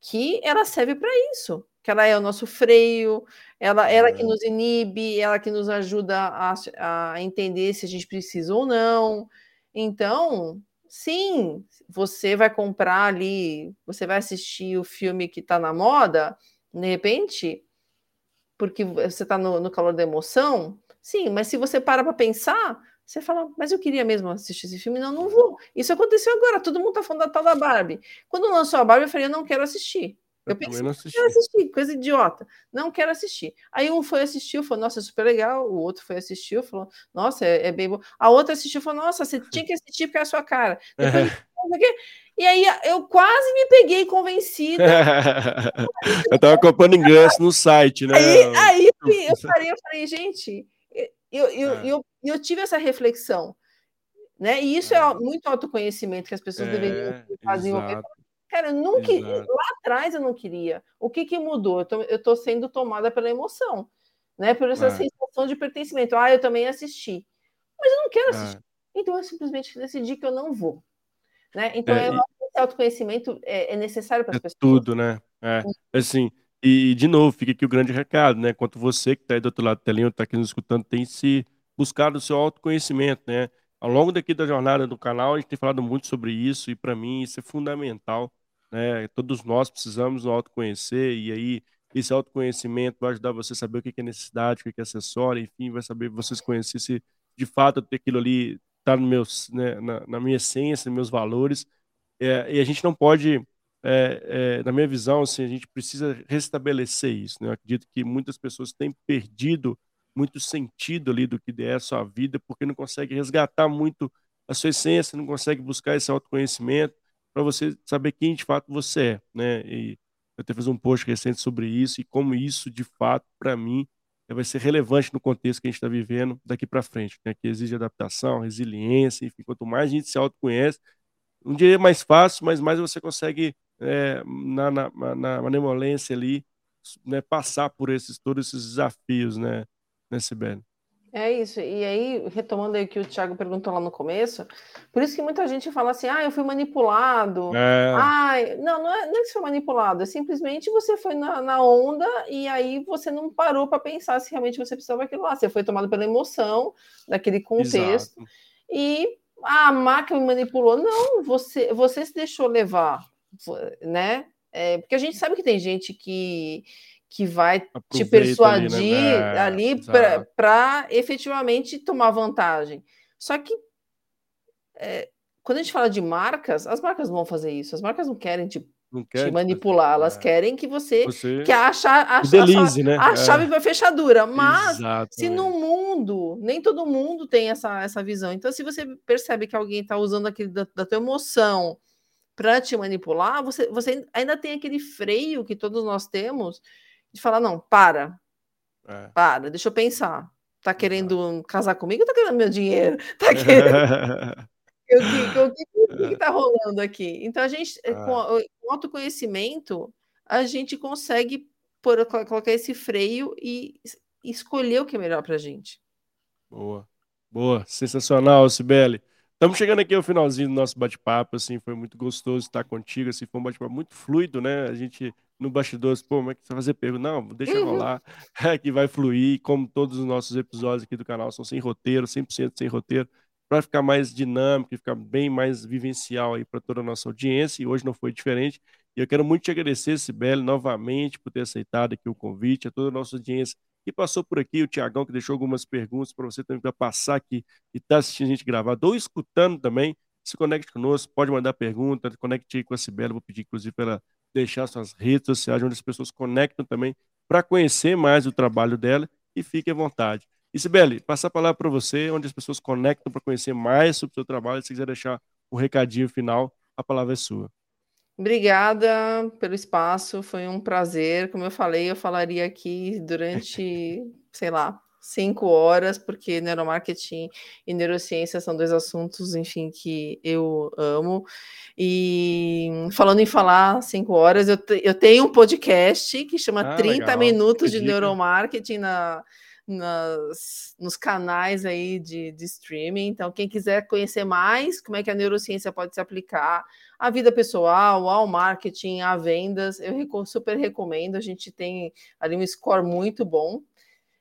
que ela serve para isso, que ela é o nosso freio, ela, ela que nos inibe, ela que nos ajuda a, a entender se a gente precisa ou não. Então, sim, você vai comprar ali, você vai assistir o filme que está na moda, de repente, porque você está no, no, calor da emoção, sim, mas se você para para pensar, você fala, mas eu queria mesmo assistir esse filme, não, não vou. Isso aconteceu agora, todo mundo está falando da tal da Barbie. Quando lançou a Barbie, eu falei, eu não quero assistir. Eu, eu pensei, não assisti. quero assistir, coisa idiota. Não quero assistir. Aí um foi assistir, falou, nossa, é super legal. O outro foi assistir, falou, nossa, é, é bem bom. A outra assistiu, falou, nossa, você tinha que assistir porque é a sua cara. Depois, E aí eu quase me peguei convencida. eu estava comprando ingresso no site, né? Aí, aí eu, falei, eu falei, gente, eu, eu, é. eu, eu, tive essa reflexão. Né? E isso é, é muito autoconhecimento que as pessoas é, deveriam fazer. Cara, eu nunca, lá atrás eu não queria. O que, que mudou? Eu tô, eu tô sendo tomada pela emoção, né? Por essa é. sensação de pertencimento. Ah, eu também assisti. Mas eu não quero é. assistir. Então eu simplesmente decidi que eu não vou. Né? Então, é, eu acho que esse autoconhecimento é, é necessário para as é pessoas. Tudo, né? É, assim, e de novo, fica aqui o grande recado, né? Quanto você que está aí do outro lado da telinha, está aqui nos escutando, tem se buscado o seu autoconhecimento, né? Ao longo daqui da jornada do canal, a gente tem falado muito sobre isso, e para mim isso é fundamental, né? Todos nós precisamos nos autoconhecer, e aí esse autoconhecimento vai ajudar você a saber o que é necessidade, o que é acessório, enfim, vai saber vocês conhecer se de fato ter aquilo ali está no meus, né, na, na, minha essência, nos meus valores. É, e a gente não pode, é, é, na minha visão, assim, a gente precisa restabelecer isso. Né? Eu acredito que muitas pessoas têm perdido muito sentido ali do que é a sua vida, porque não consegue resgatar muito a sua essência, não consegue buscar esse autoconhecimento para você saber quem de fato você é, né? E eu até fiz um post recente sobre isso e como isso de fato para mim vai ser relevante no contexto que a gente está vivendo daqui para frente, né? que exige adaptação, resiliência, enfim, quanto mais a gente se autoconhece, um dia é mais fácil, mas mais você consegue, é, na, na, na malemolência ali, né, passar por esses, todos esses desafios, né, né Sibeli? É isso. E aí, retomando aí o que o Thiago perguntou lá no começo, por isso que muita gente fala assim: ah, eu fui manipulado. É. Ai, não, não é, não é que você foi manipulado, é simplesmente você foi na, na onda e aí você não parou para pensar se realmente você precisava daquilo lá. Você foi tomado pela emoção daquele contexto. Exato. E a máquina me manipulou. Não, você, você se deixou levar, né? É, porque a gente sabe que tem gente que que vai Aproveita te persuadir ali, né? é, para efetivamente tomar vantagem. Só que é, quando a gente fala de marcas, as marcas não vão fazer isso. As marcas não querem te, não te manipular, elas é. querem que você, você... que a, a, a, Delize, né? a chave vai fechadura. Mas Exatamente. se no mundo, nem todo mundo tem essa, essa visão. Então, se você percebe que alguém está usando aquele da, da tua emoção para te manipular, você, você ainda tem aquele freio que todos nós temos de falar: não, para, é. para, deixa eu pensar. Tá querendo casar comigo ou tá querendo meu dinheiro? Tá querendo. o que, que, que tá rolando aqui? Então, a gente, ah. com, com autoconhecimento, a gente consegue por, colocar esse freio e escolher o que é melhor pra gente. Boa. Boa, sensacional, Sibeli. Estamos chegando aqui ao finalzinho do nosso bate-papo, assim, foi muito gostoso estar contigo, assim, foi um bate-papo muito fluido, né? A gente no bastidor, pô, como é que você vai fazer pergunta? Não, deixa uhum. rolar, é que vai fluir, como todos os nossos episódios aqui do canal são sem roteiro, 100% sem roteiro, para ficar mais dinâmico e ficar bem mais vivencial aí para toda a nossa audiência, e hoje não foi diferente. E eu quero muito te agradecer, Sibeli, novamente por ter aceitado aqui o convite, a toda a nossa audiência que passou por aqui, o Tiagão, que deixou algumas perguntas para você também para passar aqui e está assistindo a gente gravado ou escutando também. Se conecte conosco, pode mandar pergunta, conecte aí com a Sibela. Vou pedir, inclusive, para ela deixar suas redes sociais, onde as pessoas conectam também para conhecer mais o trabalho dela e fique à vontade. E Sibeli, passar a palavra para você, onde as pessoas conectam para conhecer mais sobre o seu trabalho. Se quiser deixar um recadinho final, a palavra é sua. Obrigada pelo espaço, foi um prazer. Como eu falei, eu falaria aqui durante, sei lá, cinco horas, porque neuromarketing e neurociência são dois assuntos, enfim, que eu amo. E falando em falar cinco horas, eu, te, eu tenho um podcast que chama ah, 30 legal. Minutos de Neuromarketing na nas, nos canais aí de, de streaming. Então, quem quiser conhecer mais como é que a neurociência pode se aplicar à vida pessoal, ao marketing, a vendas, eu super recomendo. A gente tem ali um score muito bom.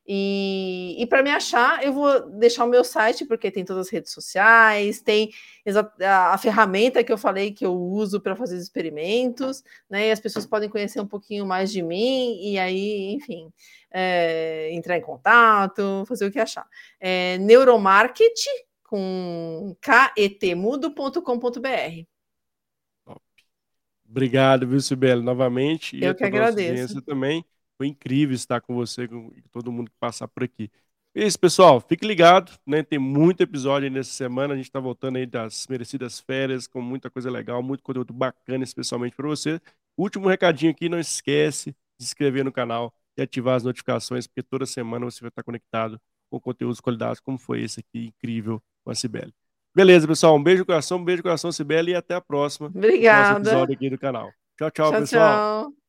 E, e para me achar, eu vou deixar o meu site, porque tem todas as redes sociais, tem a, a ferramenta que eu falei que eu uso para fazer os experimentos, né? E as pessoas podem conhecer um pouquinho mais de mim, e aí, enfim, é, entrar em contato, fazer o que achar. É, neuromarket com ketmudo.com.br. Obrigado, viu, Sibeli, novamente. Eu que agradeço. também. Foi incrível estar com você e com todo mundo que passar por aqui. É isso, pessoal. Fique ligado, né? Tem muito episódio aí nessa semana. A gente está voltando aí das merecidas férias com muita coisa legal, muito conteúdo bacana, especialmente para você. Último recadinho aqui, não esquece de se inscrever no canal e ativar as notificações, porque toda semana você vai estar conectado com conteúdos de qualidade, como foi esse aqui, incrível, com a Cibele. Beleza, pessoal. Um beijo no coração, um beijo no coração, Cibele, e até a próxima. Obrigada. episódio aqui do canal. Tchau, tchau, tchau pessoal. Tchau.